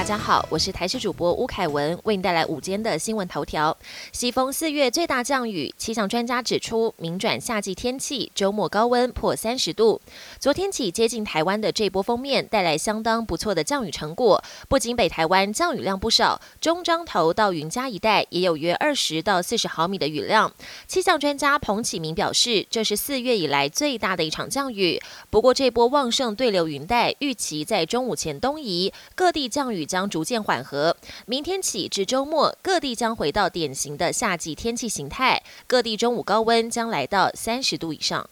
大家好，我是台视主播吴凯文，为您带来午间的新闻头条。西风四月最大降雨，气象专家指出，明转夏季天气，周末高温破三十度。昨天起接近台湾的这波锋面带来相当不错的降雨成果，不仅北台湾降雨量不少，中彰头到云嘉一带也有约二十到四十毫米的雨量。气象专家彭启明表示，这是四月以来最大的一场降雨。不过这波旺盛对流云带预期在中午前东移，各地降雨将逐渐缓和。明天起至周末，各地将回到典型的夏季天气形态，各地中午高温将来到三十度以上。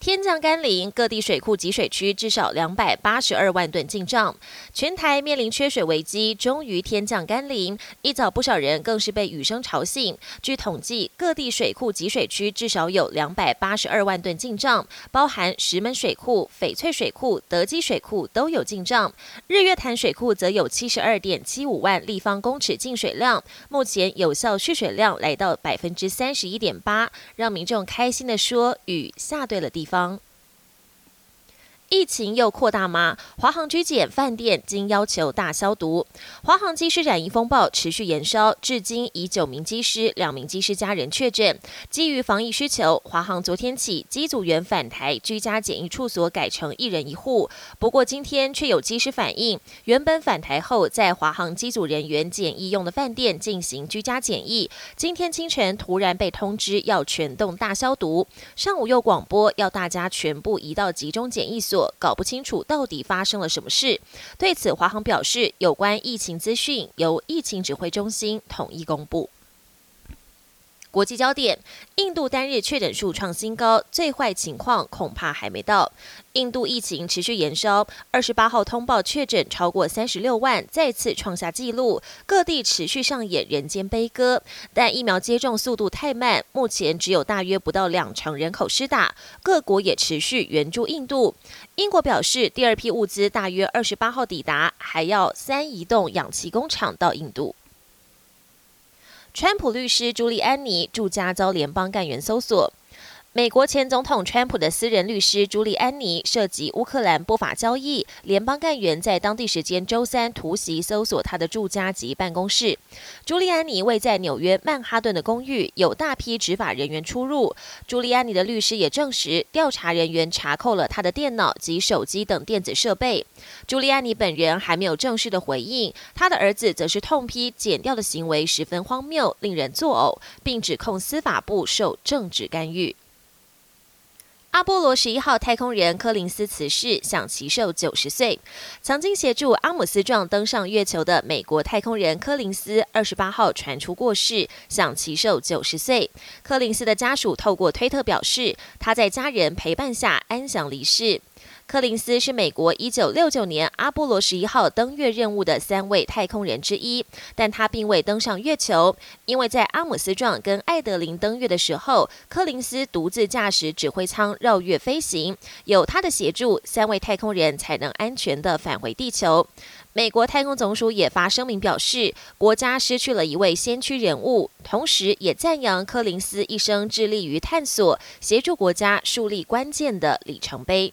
天降甘霖，各地水库集水区至少两百八十二万吨进账，全台面临缺水危机。终于天降甘霖，一早不少人更是被雨声吵醒。据统计，各地水库集水区至少有两百八十二万吨进账，包含石门水库、翡翠水库、德基水库都有进账。日月潭水库则有七十二点七五万立方公尺进水量，目前有效蓄水量来到百分之三十一点八，让民众开心的说：雨下对了地方。方。疫情又扩大吗？华航居检饭店经要求大消毒。华航机师染疫风暴持续延烧，至今已九名机师、两名机师家人确诊。基于防疫需求，华航昨天起机组员返台居家检疫处所改成一人一户。不过今天却有机师反映，原本返台后在华航机组人员检疫用的饭店进行居家检疫，今天清晨突然被通知要全栋大消毒，上午又广播要大家全部移到集中检疫所。搞不清楚到底发生了什么事。对此，华航表示，有关疫情资讯由疫情指挥中心统一公布。国际焦点：印度单日确诊数创新高，最坏情况恐怕还没到。印度疫情持续延烧，二十八号通报确诊超过三十六万，再次创下纪录。各地持续上演人间悲歌，但疫苗接种速度太慢，目前只有大约不到两成人口施打。各国也持续援助印度。英国表示，第二批物资大约二十八号抵达，还要三移动氧气工厂到印度。川普律师朱利安尼住家遭联邦干员搜索。美国前总统川普的私人律师朱利安尼涉及乌克兰不法交易，联邦干员在当地时间周三突袭搜索他的住家及办公室。朱利安尼位在纽约曼哈顿的公寓，有大批执法人员出入。朱利安尼的律师也证实，调查人员查扣了他的电脑及手机等电子设备。朱利安尼本人还没有正式的回应，他的儿子则是痛批剪掉的行为十分荒谬，令人作呕，并指控司法部受政治干预。阿波罗十一号太空人柯林斯辞世，享其寿九十岁。曾经协助阿姆斯壮登上月球的美国太空人柯林斯，二十八号传出过世，享其寿九十岁。柯林斯的家属透过推特表示，他在家人陪伴下安详离世。柯林斯是美国一九六九年阿波罗十一号登月任务的三位太空人之一，但他并未登上月球，因为在阿姆斯壮跟艾德林登月的时候，柯林斯独自驾驶指挥舱绕月飞行，有他的协助，三位太空人才能安全的返回地球。美国太空总署也发声明表示，国家失去了一位先驱人物，同时也赞扬柯林斯一生致力于探索，协助国家树立关键的里程碑。